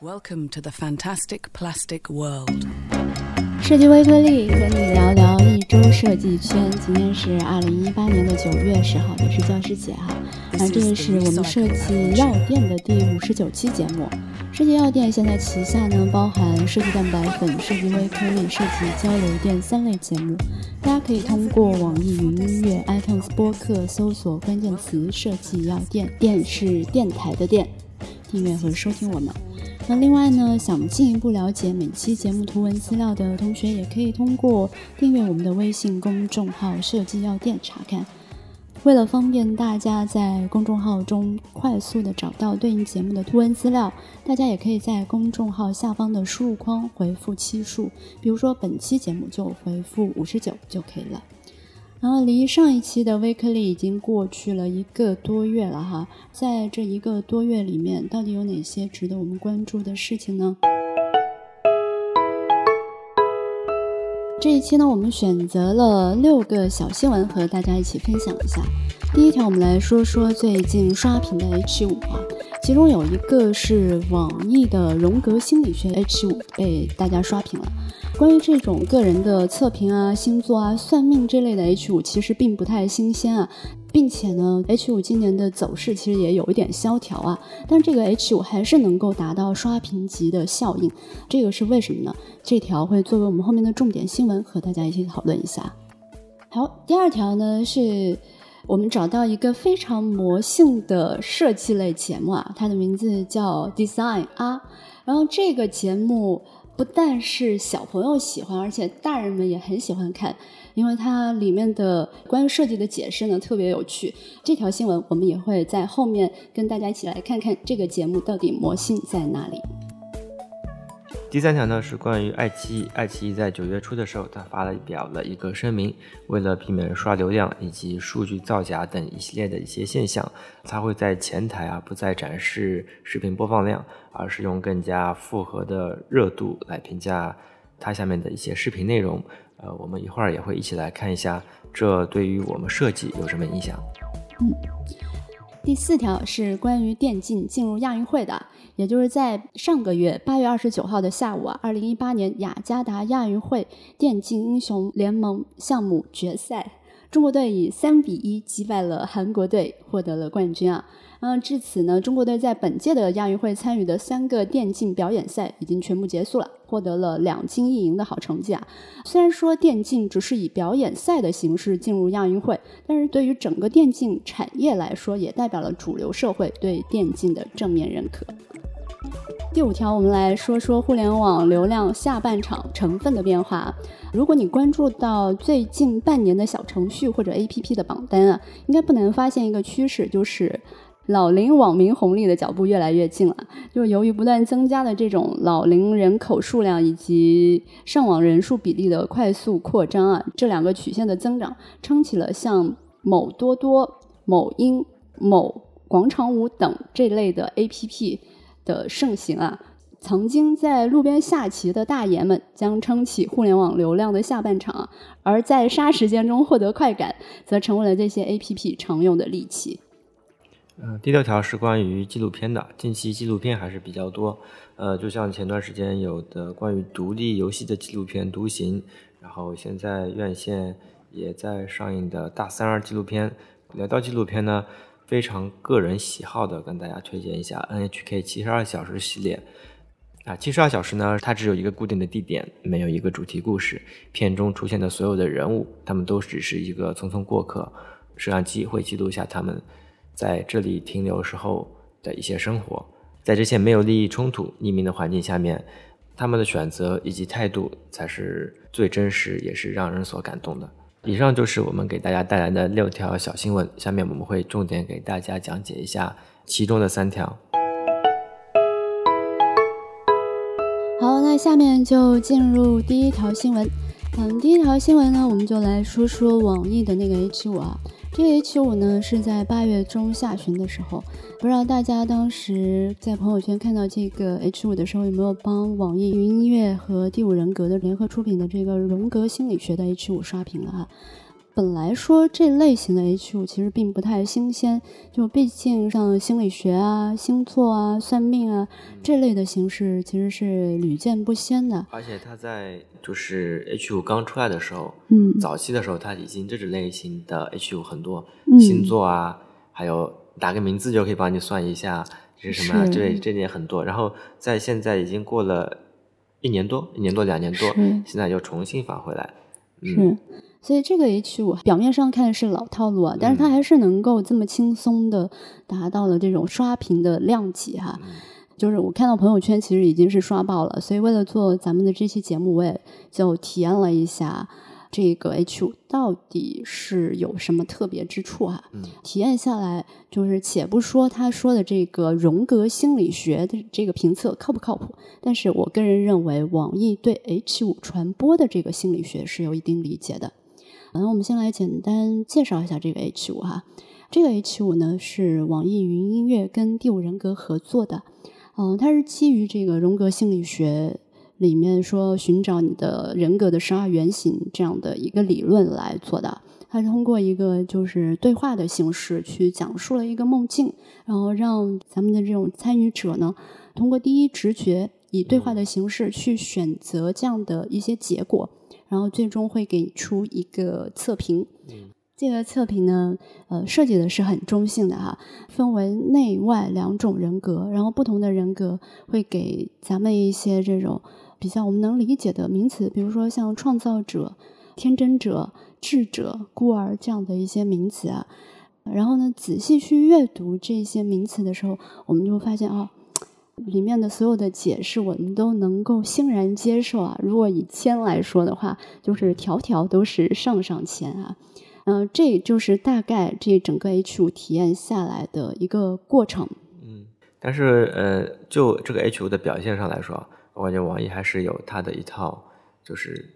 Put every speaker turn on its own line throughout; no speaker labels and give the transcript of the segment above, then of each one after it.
Welcome to the fantastic plastic world.
设计微颗粒和你聊聊一周设计圈。今天是二零一八年的九月十号，也是教师节哈。啊，这个是我们设计药店的第五十九期节目。设计药店现在旗下呢，包含设计蛋白粉、设计微颗粒、设计交流电三类节目。大家可以通过网易云音乐、iTunes 播客搜索关键词“设计药店”，店是电台的电，订阅和收听我们。那另外呢，想进一步了解每期节目图文资料的同学，也可以通过订阅我们的微信公众号“设计药店”查看。为了方便大家在公众号中快速的找到对应节目的图文资料，大家也可以在公众号下方的输入框回复期数，比如说本期节目就回复五十九就可以了。然后离上一期的微颗粒已经过去了一个多月了哈，在这一个多月里面，到底有哪些值得我们关注的事情呢？这一期呢，我们选择了六个小新闻和大家一起分享一下。第一条，我们来说说最近刷屏的 H 五啊，其中有一个是网易的荣格心理学 H 五被大家刷屏了。关于这种个人的测评啊、星座啊、算命这类的 H 五，其实并不太新鲜啊，并且呢，H 五今年的走势其实也有一点萧条啊，但这个 H 五还是能够达到刷屏级的效应，这个是为什么呢？这条会作为我们后面的重点新闻和大家一起讨论一下。好，第二条呢是我们找到一个非常魔性的设计类节目啊，它的名字叫 Design 啊，然后这个节目。不但是小朋友喜欢，而且大人们也很喜欢看，因为它里面的关于设计的解释呢特别有趣。这条新闻我们也会在后面跟大家一起来看看这个节目到底魔性在哪里。
第三条呢是关于爱奇艺，爱奇艺在九月初的时候，它发了表了一个声明，为了避免刷流量以及数据造假等一系列的一些现象，它会在前台啊不再展示视频播放量，而是用更加复合的热度来评价它下面的一些视频内容。呃，我们一会儿也会一起来看一下，这对于我们设计有什么影响。
第四条是关于电竞进入亚运会的。也就是在上个月八月二十九号的下午啊，二零一八年雅加达亚运会电竞英雄联盟项目决赛，中国队以三比一击败了韩国队，获得了冠军啊。嗯，至此呢，中国队在本届的亚运会参与的三个电竞表演赛已经全部结束了，获得了两金一银的好成绩啊。虽然说电竞只是以表演赛的形式进入亚运会，但是对于整个电竞产业来说，也代表了主流社会对电竞的正面认可。第五条，我们来说说互联网流量下半场成分的变化。如果你关注到最近半年的小程序或者 APP 的榜单啊，应该不难发现一个趋势，就是老龄网民红利的脚步越来越近了。就由于不断增加的这种老龄人口数量以及上网人数比例的快速扩张啊，这两个曲线的增长，撑起了像某多多、某音、某广场舞等这类的 APP。的盛行啊，曾经在路边下棋的大爷们将撑起互联网流量的下半场，而在杀时间中获得快感，则成为了这些 APP 常用的利器。
嗯，第六条是关于纪录片的，近期纪录片还是比较多。呃，就像前段时间有的关于独立游戏的纪录片《独行》，然后现在院线也在上映的大三二纪录片。聊到纪录片呢？非常个人喜好的，跟大家推荐一下 NHK 七十二小时系列。啊，七十二小时呢，它只有一个固定的地点，没有一个主题故事。片中出现的所有的人物，他们都只是一个匆匆过客。摄像机会记录下他们在这里停留时候的一些生活。在这些没有利益冲突、匿名的环境下面，他们的选择以及态度才是最真实，也是让人所感动的。以上就是我们给大家带来的六条小新闻，下面我们会重点给大家讲解一下其中的三条。
好，那下面就进入第一条新闻。嗯，第一条新闻呢，我们就来说说网易的那个 H 五啊。这个 H 五呢是在八月中下旬的时候，不知道大家当时在朋友圈看到这个 H 五的时候，有没有帮网易云音乐和第五人格的联合出品的这个荣格心理学的 H 五刷屏了哈？本来说这类型的 H 五其实并不太新鲜，就毕竟像心理学啊、星座啊、算命啊这类的形式其实是屡见不鲜的。
而且它在就是 H 五刚出来的时候，
嗯。
早期的时候，它已经这种类型的 H 五很多，
嗯。
星座啊，还有打个名字就可以帮你算一下这是什么啊，这这点很多。然后在现在已经过了一年多，一年多两年多
是，
现在又重新返回来。嗯，
是，所以这个 H 五表面上看是老套路啊，但是它还是能够这么轻松的达到了这种刷屏的量级哈。就是我看到朋友圈其实已经是刷爆了，所以为了做咱们的这期节目，我也就体验了一下这个 H 五到底是有什么特别之处哈。
嗯
体验下来，就是且不说他说的这个荣格心理学的这个评测靠不靠谱，但是我个人认为网易对 H 五传播的这个心理学是有一定理解的。那我们先来简单介绍一下这个 H 五哈。这个 H 五呢是网易云音乐跟第五人格合作的，嗯、它是基于这个荣格心理学里面说寻找你的人格的十二原型这样的一个理论来做的。它是通过一个就是对话的形式去讲述了一个梦境，然后让咱们的这种参与者呢，通过第一直觉以对话的形式去选择这样的一些结果，然后最终会给出一个测评。这个测评呢，呃，设计的是很中性的哈，分为内外两种人格，然后不同的人格会给咱们一些这种比较我们能理解的名词，比如说像创造者、天真者、智者、孤儿这样的一些名词啊。然后呢，仔细去阅读这些名词的时候，我们就会发现哦，里面的所有的解释我们都能够欣然接受啊。如果以千来说的话，就是条条都是上上签啊。嗯、这就是大概这整个 H 五体验下来的一个过程。
嗯但是呃，就这个 H 五的表现上来说，我感觉网易还是有它的一套就是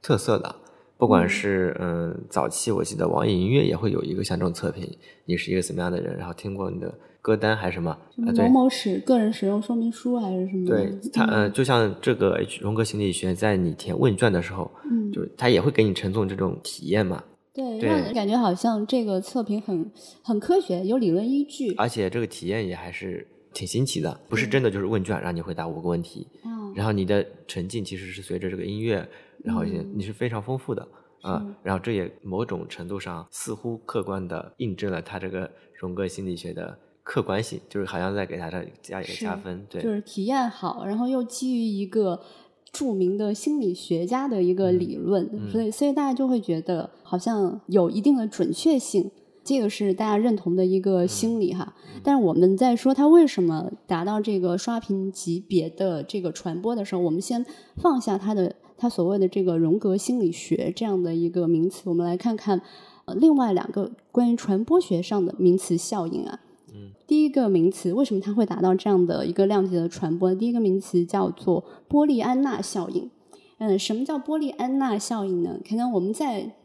特色的。不管是嗯、早期我记得网易音乐也会有一个像这种测评，你是一个什么样的人，然后听过你的歌单还是什么啊？
某
对
某使个人使用说明书还是什么？
对，它呃，就像这个 H 荣格心理学，在你填问卷的时候，
嗯
就是它也会给你陈总这种体验嘛。
对，
对
让人感觉好像这个测评很很科学，有理论依据。
而且这个体验也还是挺新奇的，不是真的就是问卷让你回答五个问题，
嗯，
然后你的沉浸其实是随着这个音乐，然后也你是非常丰富的啊、然后这也某种程度上似乎客观的印证了他这个荣格心理学的客观性，就是好像在给他这加一个加分，对，
就是体验好，然后又基于一个著名的心理学家的一个理论，所以所以大家就会觉得好像有一定的准确性。这个是大家认同的一个心理哈，但是我们在说他为什么达到这个刷屏级别的这个传播的时候，我们先放下他的它所谓的这个荣格心理学这样的一个名词，我们来看看呃另外两个关于传播学上的名词效应啊。嗯第一个名词为什么它会达到这样的一个量级的传播？第一个名词叫做波利安娜效应。嗯，什么叫波利安娜效应呢？可能我们在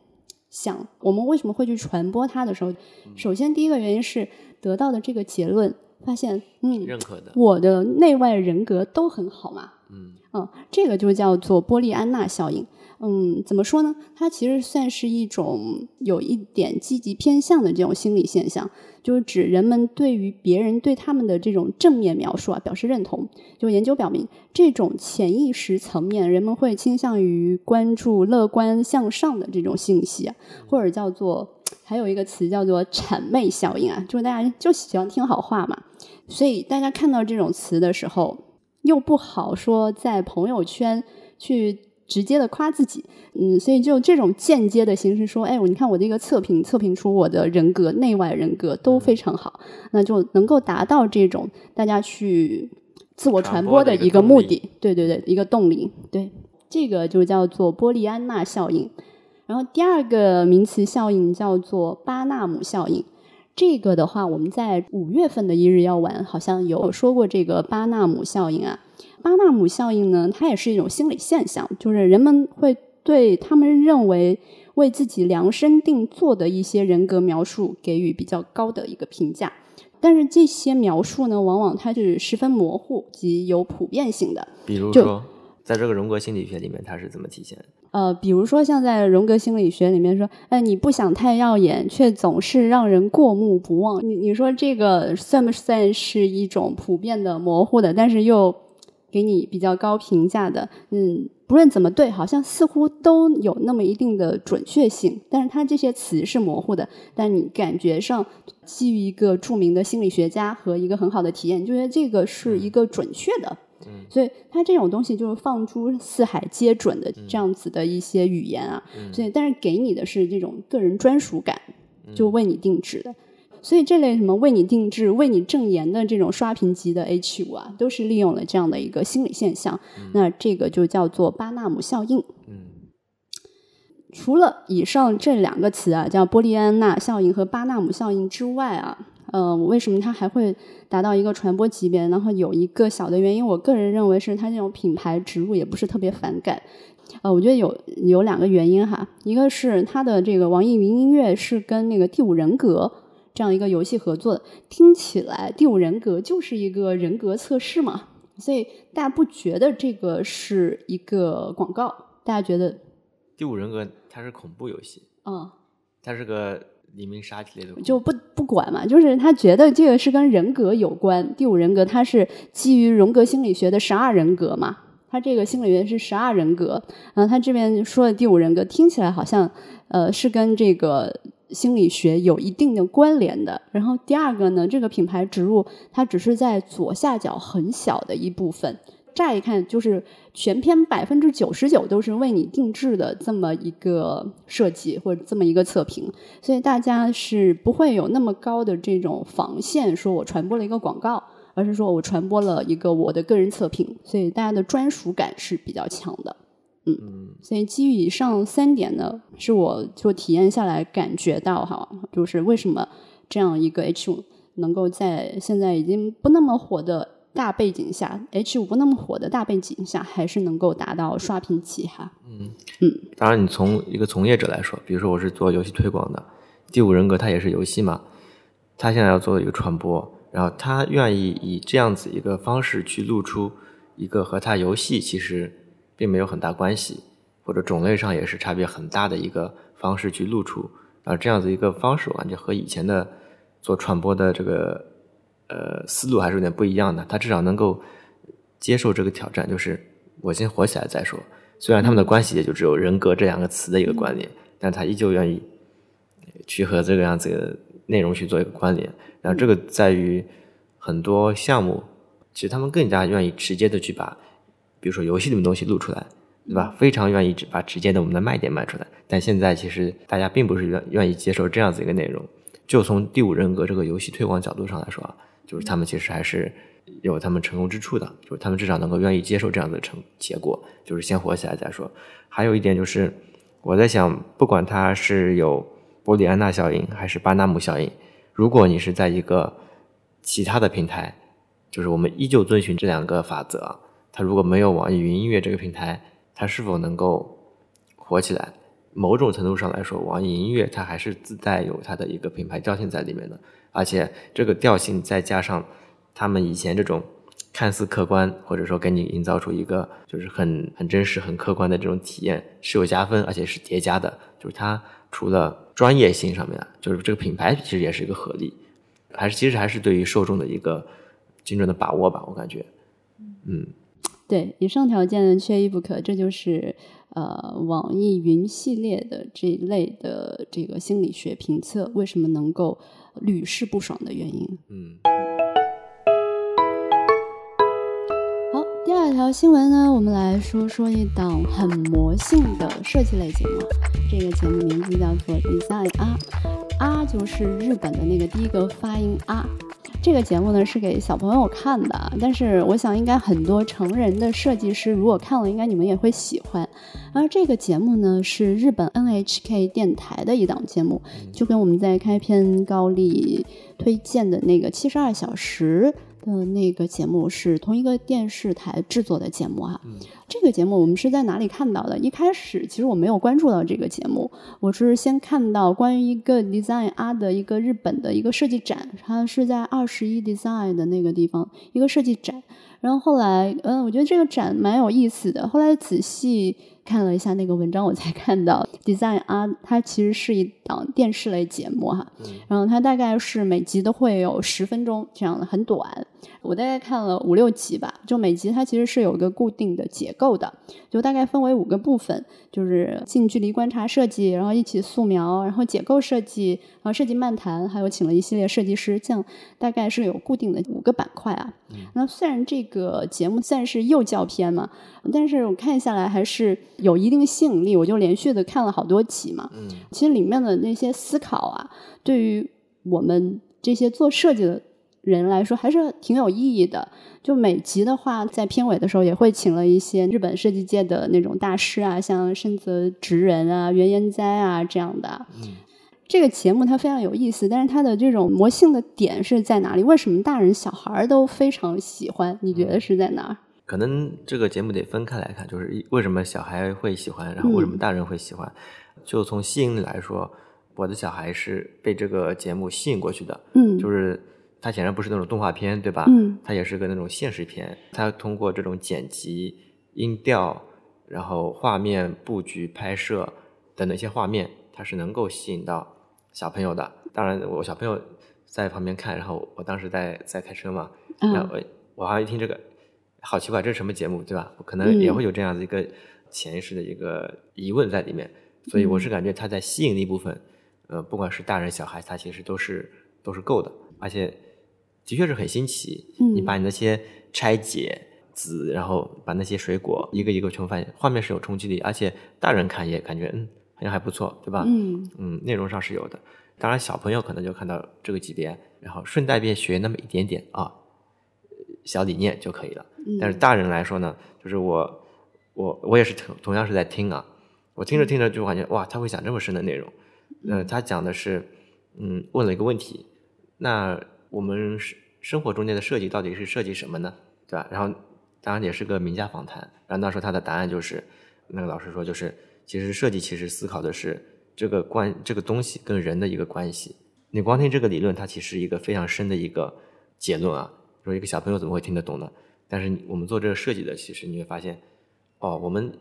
想我们为什么会去传播它的时候，首先第一个原因是得到的这个结论，发现嗯，
认可的，
我的内外人格都很好嘛。
嗯
嗯，这个就叫做波利安娜效应。嗯，怎么说呢？它其实算是一种有一点积极偏向的这种心理现象，就是指人们对于别人对他们的这种正面描述啊表示认同。就研究表明，这种潜意识层面，人们会倾向于关注乐观向上的这种信息，或者叫做还有一个词叫做谄媚效应啊，就是大家就喜欢听好话嘛。所以大家看到这种词的时候，又不好说在朋友圈去直接的夸自己，嗯，所以就这种间接的形式说，哎，你看我这个测评测评出我的人格内外人格都非常好，那就能够达到这种大家去自我传播的一个目的，对对对，一个动力，对，这个就叫做波利安娜效应。然后第二个名词效应叫做巴纳姆效应。这个的话，我们在五月份的一日要玩好像有说过这个巴纳姆效应啊。巴纳姆效应呢，它也是一种心理现象，就是人们会对他们认为为自己量身定做的一些人格描述给予比较高的一个评价。但是这些描述呢，往往它是十分模糊及有普遍性的。
比如说，在这个荣格心理学里面，它是怎么体现？
呃，比如说像在荣格心理学里面说，哎，你不想太耀眼，却总是让人过目不忘。你你说这个算不算是一种普遍的模糊的，但是又给你比较高评价的？嗯，不论怎么对，好像似乎都有那么一定的准确性。但是它这些词是模糊的，但你感觉上基于一个著名的心理学家和一个很好的体验，就觉得这个是一个准确的。所以它这种东西就是放诸四海皆准的这样子的一些语言啊，所以但是给你的是这种个人专属感，就为你定制的。所以这类什么为你定制、为你证言的这种刷屏级的 H 五啊，都是利用了这样的一个心理现象。那这个就叫做巴纳姆效应。嗯除了以上这两个词啊，叫波利安娜效应和巴纳姆效应之外啊。呃，为什么它还会达到一个传播级别？然后有一个小的原因，我个人认为是它这种品牌植入也不是特别反感。呃，我觉得有有两个原因哈，一个是它的这个网易云音乐是跟那个第五人格这样一个游戏合作的，听起来第五人格就是一个人格测试嘛，所以大家不觉得这个是一个广告？大家觉得
第五人格它是恐怖游戏，
嗯，
它是个。黎明杀之类的
就不不管嘛，就是他觉得这个是跟人格有关。第五人格它是基于荣格心理学的十二人格嘛，他这个心理学是十二人格。然后他这边说的第五人格听起来好像呃是跟这个心理学有一定的关联的。然后第二个呢，这个品牌植入它只是在左下角很小的一部分。乍一看就是全篇百分之九十九都是为你定制的这么一个设计或者这么一个测评，所以大家是不会有那么高的这种防线，说我传播了一个广告，而是说我传播了一个我的个人测评，所以大家的专属感是比较强的。嗯，所以基于以上三点呢，是我就体验下来感觉到哈，就是为什么这样一个 H 五能够在现在已经不那么火的。大背景下，H 五不那么火的大背景下，还是能够达到刷屏期哈。
嗯嗯，当然，你从一个从业者来说，比如说我是做游戏推广的，第五人格它也是游戏嘛，它现在要做一个传播，然后他愿意以这样子一个方式去露出一个和他游戏其实并没有很大关系，或者种类上也是差别很大的一个方式去露出，然后这样子一个方式，我感觉和以前的做传播的这个。呃，思路还是有点不一样的。他至少能够接受这个挑战，就是我先火起来再说。虽然他们的关系也就只有人格这两个词的一个关联，但他依旧愿意去和这个样子的内容去做一个关联。然后这个在于很多项目，其实他们更加愿意直接的去把，比如说游戏里面东西录出来，对吧？非常愿意把直接的我们的卖点卖出来。但现在其实大家并不是愿愿意接受这样子一个内容。就从第五人格这个游戏推广角度上来说啊。就是他们其实还是有他们成功之处的，就是他们至少能够愿意接受这样的成结果，就是先活起来再说。还有一点就是，我在想，不管它是有波利安娜效应还是巴纳姆效应，如果你是在一个其他的平台，就是我们依旧遵循这两个法则，它如果没有网易云音乐这个平台，它是否能够火起来？某种程度上来说，网易音乐它还是自带有它的一个品牌调性在里面的。而且这个调性再加上他们以前这种看似客观，或者说给你营造出一个就是很很真实、很客观的这种体验，是有加分，而且是叠加的。就是它除了专业性上面，就是这个品牌其实也是一个合力，还是其实还是对于受众的一个精准的把握吧，我感觉。嗯，
对，以上条件缺一不可，这就是呃网易云系列的这一类的这个心理学评测为什么能够。屡试不爽的原因。
嗯。
好，第二条新闻呢，我们来说说一档很魔性的设计类节目。这个节目名字叫做 Design 啊，啊就是日本的那个第一个发音啊。这个节目呢是给小朋友看的，但是我想应该很多成人的设计师如果看了，应该你们也会喜欢。而这个节目呢是日本 NHK 电台的一档节目，就跟我们在开篇高丽推荐的那个七十二小时。的那个节目是同一个电视台制作的节目哈，这个节目我们是在哪里看到的？一开始其实我没有关注到这个节目，我是先看到关于一个 Design 啊的一个日本的一个设计展，它是在二十一 Design 的那个地方一个设计展，然后后来，嗯，我觉得这个展蛮有意思的。后来仔细看了一下那个文章，我才看到 Design 啊，它其实是一档电视类节目哈。然后它大概是每集都会有十分钟这样的，很短。我大概看了五六集吧，就每集它其实是有一个固定的结构的，就大概分为五个部分，就是近距离观察设计，然后一起素描，然后解构设计，然后设计漫谈，还有请了一系列设计师，这样大概是有固定的五个板块啊。那虽然这个节目算是幼教片嘛，但是我看下来还是有一定吸引力，我就连续的看了好多集嘛。
嗯，
其实里面的那些思考啊，对于我们这些做设计的。人来说还是挺有意义的。就每集的话，在片尾的时候也会请了一些日本设计界的那种大师啊，像深泽直人啊、原研哉啊这样的。
嗯，
这个节目它非常有意思，但是它的这种魔性的点是在哪里？为什么大人小孩都非常喜欢？你觉得是在哪儿？
可能这个节目得分开来看，就是为什么小孩会喜欢，然后为什么大人会喜欢？就从吸引力来说，我的小孩是被这个节目吸引过去的。
嗯，
就是。他显然不是那种动画片，对吧？
嗯，
他也是个那种现实片。他通过这种剪辑、音调，然后画面布局、拍摄等等一些画面，它是能够吸引到小朋友的。当然，我小朋友在旁边看，然后我当时在在开车嘛，然后我我好像一听这个，好奇怪，这是什么节目，对吧？可能也会有这样的一个潜意识的一个疑问在里面。所以我是感觉它在吸引力部分，呃，不管是大人小孩，它其实都是都是够的，而且。的确是很新奇，你把你那些拆解籽，然后把那些水果一个一个全部发现，画面是有冲击力，而且大人看也感觉嗯好像还不错，对吧？
嗯
嗯，内容上是有的。当然小朋友可能就看到这个级别，然后顺带便学那么一点点啊小理念就可以了。但是大人来说呢，就是我我我也是同同样是在听啊，我听着听着就感觉哇，他会讲这么深的内容。呃，他讲的是嗯问了一个问题，那。我们生生活中间的设计到底是设计什么呢？对吧？然后当然也是个名家访谈。然后那时候他的答案就是，那个老师说就是，其实设计其实思考的是这个关这个东西跟人的一个关系。你光听这个理论，它其实一个非常深的一个结论啊。说一个小朋友怎么会听得懂呢？但是我们做这个设计的，其实你会发现，哦，我们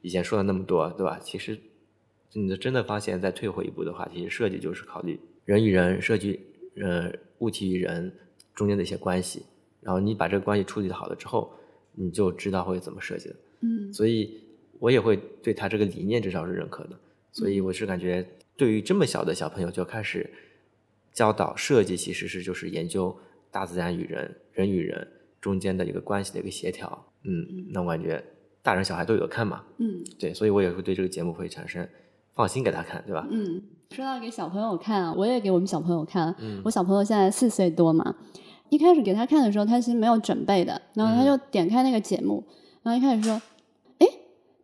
以前说了那么多，对吧？其实你真的发现，再退回一步的话，其实设计就是考虑人与人设计。呃，物体与人中间的一些关系，然后你把这个关系处理好了之后，你就知道会怎么设计了。
嗯，
所以我也会对他这个理念至少是认可的。所以我是感觉，对于这么小的小朋友就开始教导设计，其实是就是研究大自然与人、人与人中间的一个关系的一个协调。嗯，那我感觉大人小孩都有看嘛。
嗯，
对，所以我也会对这个节目会产生放心给他看，对吧？
嗯。说到给小朋友看啊，我也给我们小朋友看。
嗯，
我小朋友现在四岁多嘛，一开始给他看的时候，他其实没有准备的，然后他就点开那个节目，然后一开始说：“哎，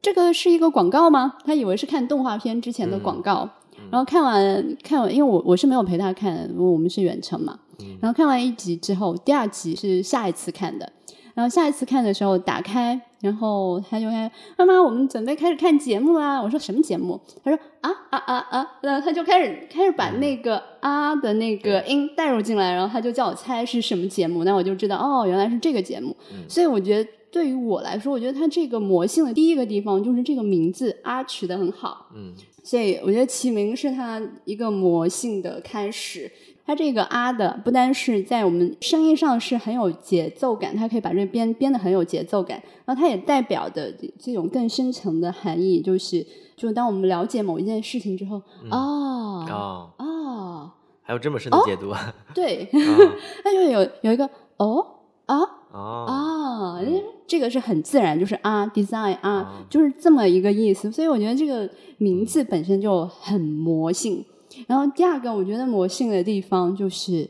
这个是一个广告吗？”他以为是看动画片之前的广告，然后看完看完，因为我我是没有陪他看，因为我们是远程嘛。然后看完一集之后，第二集是下一次看的。然后下一次看的时候打开，然后他就开妈妈，我们准备开始看节目啦。我说什么节目？他说啊啊啊啊，然后他就开始开始把那个啊的那个音带入进来，然后他就叫我猜是什么节目，那我就知道哦，原来是这个节目。所以我觉得对于我来说，我觉得它这个魔性的第一个地方就是这个名字啊取得很好。
嗯，
所以我觉得起名是它一个魔性的开始。它这个啊的不单是在我们声音上是很有节奏感，它可以把这编编的很有节奏感，然后它也代表的这种更深层的含义，就是就当我们了解某一件事情之后，哦
哦
哦，
还有这么深的解读啊？
对 它就有有一个哦啊
哦
啊，这个是很自然，就是啊，design 啊，就是这么一个意思，所以我觉得这个名字本身就很魔性。然后第二个，我觉得魔性的地方就是，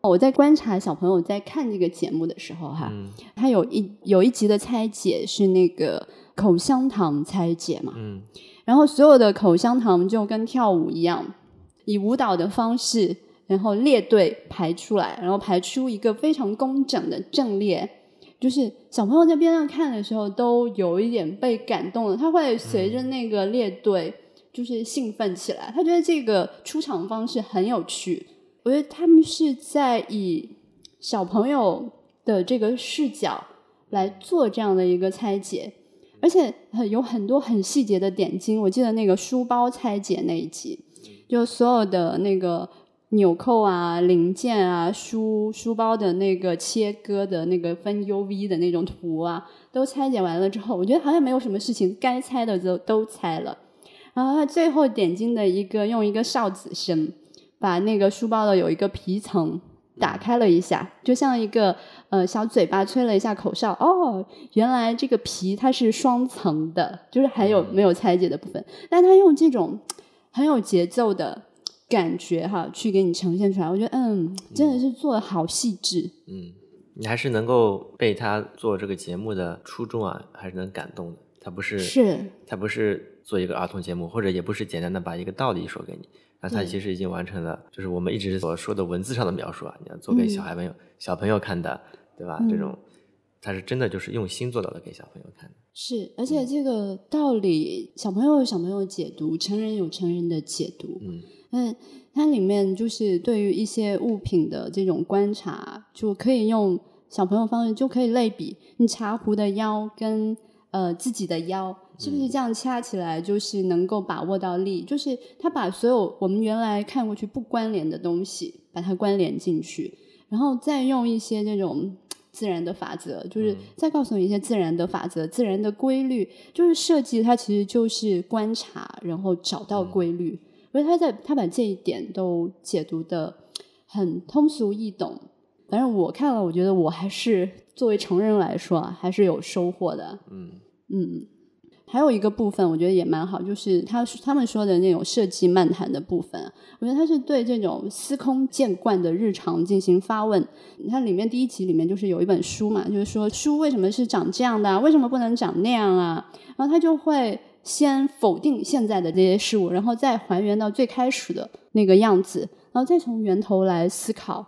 我在观察小朋友在看这个节目的时候，哈，他有一有一集的拆解是那个口香糖拆解嘛，
嗯，
然后所有的口香糖就跟跳舞一样，以舞蹈的方式，然后列队排出来，然后排出一个非常工整的阵列，就是小朋友在边上看的时候都有一点被感动了，他会随着那个列队。就是兴奋起来，他觉得这个出场方式很有趣。我觉得他们是在以小朋友的这个视角来做这样的一个拆解，而且有很多很细节的点睛。我记得那个书包拆解那一集，就所有的那个纽扣啊、零件啊、书书包的那个切割的那个分 U V 的那种图啊，都拆解完了之后，我觉得好像没有什么事情该拆的都都拆了。然后他最后点睛的一个用一个哨子声，把那个书包的有一个皮层打开了一下，就像一个呃小嘴巴吹了一下口哨。哦，原来这个皮它是双层的，就是还有没有拆解的部分。但他用这种很有节奏的感觉哈，去给你呈现出来，我觉得嗯，真的是做的好细致。
嗯，你还是能够被他做这个节目的初衷啊，还是能感动的。他不是
是，
他不是。做一个儿童节目，或者也不是简单的把一个道理说给你，那他其实已经完成了，就是我们一直所说的文字上的描述啊，你要做给小孩朋友、小朋友看的，对吧？这种他是真的就是用心做到的给小朋友看的。
是，而且这个道理，小朋友有小朋友解读，成人有成人的解读。
嗯，
嗯，它里面就是对于一些物品的这种观察，就可以用小朋友方式就可以类比，你茶壶的腰跟呃自己的腰。是不是这样掐起来就是能够把握到力？就是他把所有我们原来看过去不关联的东西，把它关联进去，然后再用一些这种自然的法则，就是再告诉你一些自然的法则、自然的规律。就是设计它其实就是观察，然后找到规律。而他在他把这一点都解读的很通俗易懂。反正我看了，我觉得我还是作为成人来说啊，还是有收获的。
嗯
嗯。还有一个部分，我觉得也蛮好，就是他他们说的那种设计漫谈的部分。我觉得他是对这种司空见惯的日常进行发问。你看里面第一集里面就是有一本书嘛，就是说书为什么是长这样的，为什么不能长那样啊？然后他就会先否定现在的这些事物，然后再还原到最开始的那个样子，然后再从源头来思考。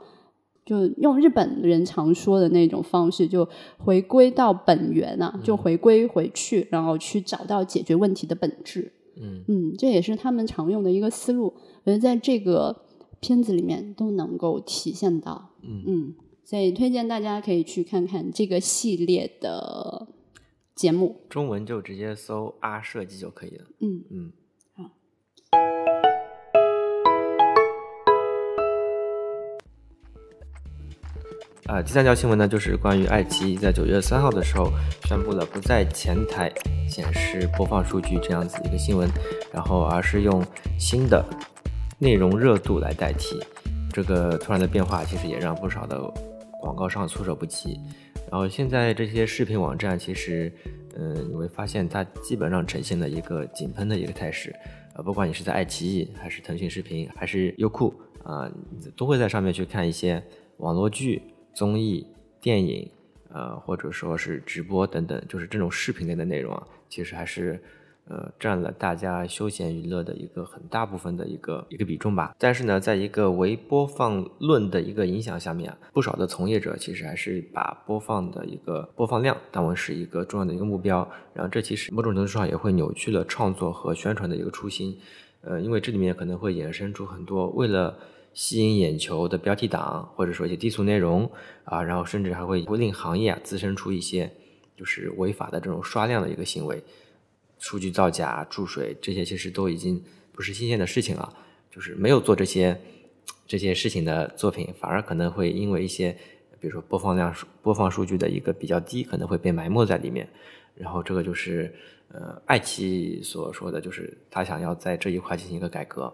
就用日本人常说的那种方式，就回归到本源啊，就回归回去，然后去找到解决问题的本质。
嗯
嗯，这也是他们常用的一个思路，我觉得在这个片子里面都能够体现到。
嗯
嗯，所以推荐大家可以去看看这个系列的节目，
中文就直接搜“阿设计”就可以了。
嗯
嗯。啊，第三条新闻呢，就是关于爱奇艺在九月三号的时候宣布了不在前台显示播放数据这样子一个新闻，然后而是用新的内容热度来代替。这个突然的变化其实也让不少的广告商措手不及。然后现在这些视频网站其实，嗯，你会发现它基本上呈现了一个井喷的一个态势。呃，不管你是在爱奇艺，还是腾讯视频，还是优酷啊，都会在上面去看一些网络剧。综艺、电影，呃，或者说是直播等等，就是这种视频类的内容啊，其实还是呃占了大家休闲娱乐的一个很大部分的一个一个比重吧。但是呢，在一个微播放论的一个影响下面啊，不少的从业者其实还是把播放的一个播放量当为是一个重要的一个目标。然后这其实某种程度上也会扭曲了创作和宣传的一个初心。呃，因为这里面可能会衍生出很多为了。吸引眼球的标题党，或者说一些低俗内容啊，然后甚至还会会令行业啊滋生出一些就是违法的这种刷量的一个行为，数据造假、注水这些其实都已经不是新鲜的事情了。就是没有做这些这些事情的作品，反而可能会因为一些比如说播放量、播放数据的一个比较低，可能会被埋没在里面。然后这个就是呃，爱奇艺所说的就是他想要在这一块进行一个改革，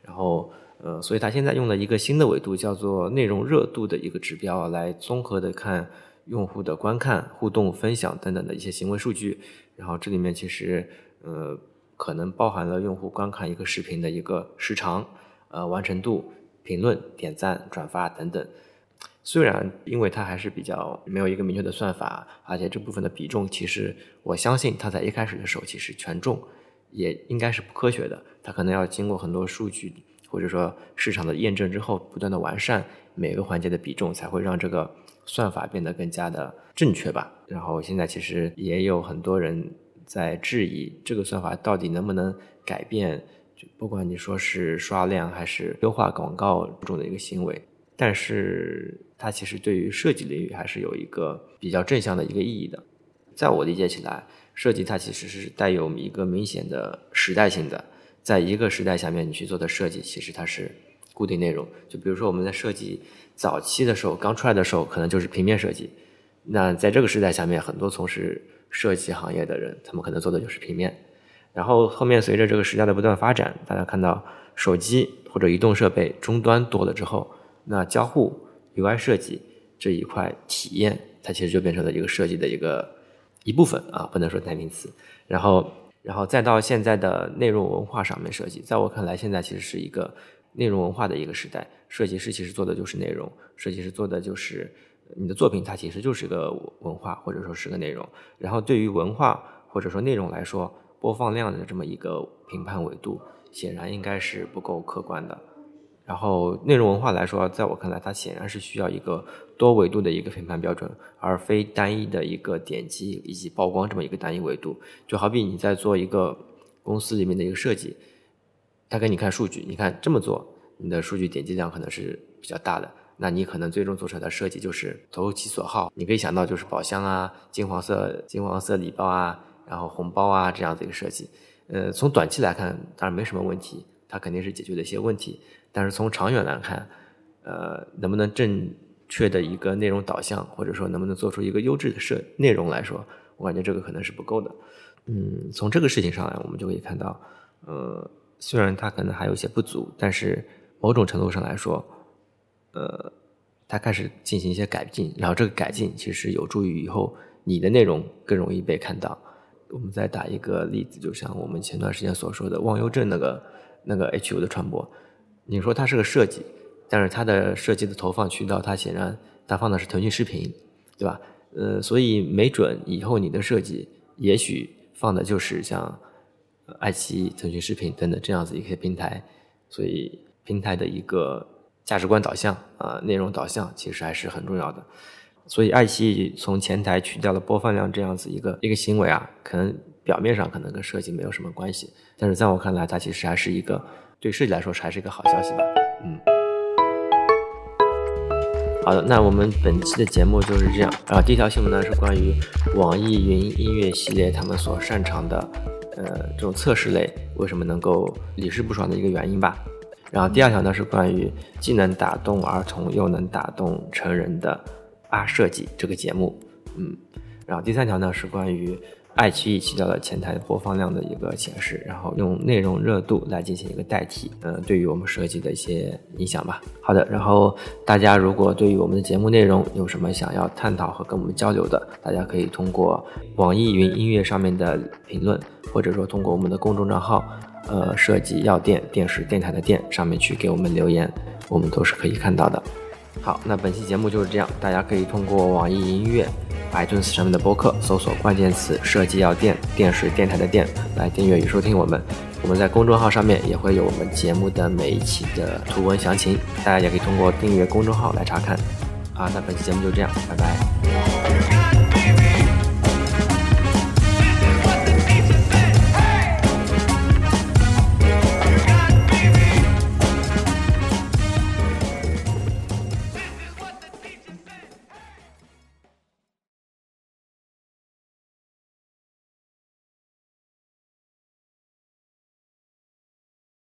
然后。呃，所以他现在用了一个新的维度，叫做内容热度的一个指标，来综合的看用户的观看、互动、分享等等的一些行为数据。然后这里面其实呃，可能包含了用户观看一个视频的一个时长、呃完成度、评论、点赞、转发等等。虽然因为它还是比较没有一个明确的算法，而且这部分的比重，其实我相信它在一开始的时候其实权重也应该是不科学的，它可能要经过很多数据。或者说市场的验证之后，不断的完善每个环节的比重，才会让这个算法变得更加的正确吧。然后现在其实也有很多人在质疑这个算法到底能不能改变，就不管你说是刷量还是优化广告中的一个行为，但是它其实对于设计领域还是有一个比较正向的一个意义的。在我理解起来，设计它其实是带有一个明显的时代性的，在一个时代下面你去做的设计，其实它是固定内容。就比如说我们在设计早期的时候，刚出来的时候，可能就是平面设计。那在这个时代下面，很多从事设计行业的人，他们可能做的就是平面。然后后面随着这个时代的不断发展，大家看到手机或者移动设备终端多了之后，那交互 UI 设计这一块体验，它其实就变成了一个设计的一个。一部分啊，不能说代名词。然后，然后再到现在的内容文化上面设计，在我看来，现在其实是一个内容文化的一个时代。设计师其实做的就是内容，设计师做的就是你的作品，它其实就是个文化或者说是个内容。然后对于文化或者说内容来说，播放量的这么一个评判维度，显然应该是不够客观的。然后内容文化来说，在我看来，它显然是需要一个多维度的一个评判标准，而非单一的一个点击以及曝光这么一个单一维度。就好比你在做一个公司里面的一个设计，他给你看数据，你看这么做，你的数据点击量可能是比较大的，那你可能最终做出来的设计就是投其所好。你可以想到就是宝箱啊、金黄色、金黄色礼包啊，然后红包啊这样子一个设计。呃，从短期来看，当然没什么问题，它肯定是解决了一些问题。但是从长远来看，呃，能不能正确的一个内容导向，或者说能不能做出一个优质的设内容来说，我感觉这个可能是不够的。嗯，从这个事情上来，我们就可以看到，呃，虽然它可能还有一些不足，但是某种程度上来说，呃，它开始进行一些改进，然后这个改进其实有助于以后你的内容更容易被看到。我们再打一个例子，就像我们前段时间所说的忘忧症那个那个 H 五的传播。你说它是个设计，但是它的设计的投放渠道，它显然它放的是腾讯视频，对吧？呃，所以没准以后你的设计，也许放的就是像爱奇艺、腾讯视频等等这样子一些平台，所以平台的一个价值观导向啊，内容导向其实还是很重要的。所以爱奇艺从前台取掉了播放量这样子一个一个行为啊，可能表面上可能跟设计没有什么关系，但是在我看来，它其实还是一个。对设计来说还是一个好消息吧，嗯，好的，那我们本期的节目就是这样。然后第一条新闻呢是关于网易云音乐系列他们所擅长的，呃，这种测试类为什么能够屡试不爽的一个原因吧。然后第二条呢是关于既能打动儿童又能打动成人的啊设计这个节目，嗯，然后第三条呢是关于。爱奇艺起到了前台播放量的一个显示，然后用内容热度来进行一个代替，嗯，对于我们设计的一些影响吧。好的，然后大家如果对于我们的节目内容有什么想要探讨和跟我们交流的，大家可以通过网易云音乐上面的评论，或者说通过我们的公众账号，呃，设计药店电视电台的店上面去给我们留言，我们都是可以看到的。好，那本期节目就是这样，大家可以通过网易音乐。iTunes 上面的播客搜索关键词“设计要电”，电视电台的电来订阅与收听我们。我们在公众号上面也会有我们节目的每一期的图文详情，大家也可以通过订阅公众号来查看。啊，那本期节目就这样，拜拜。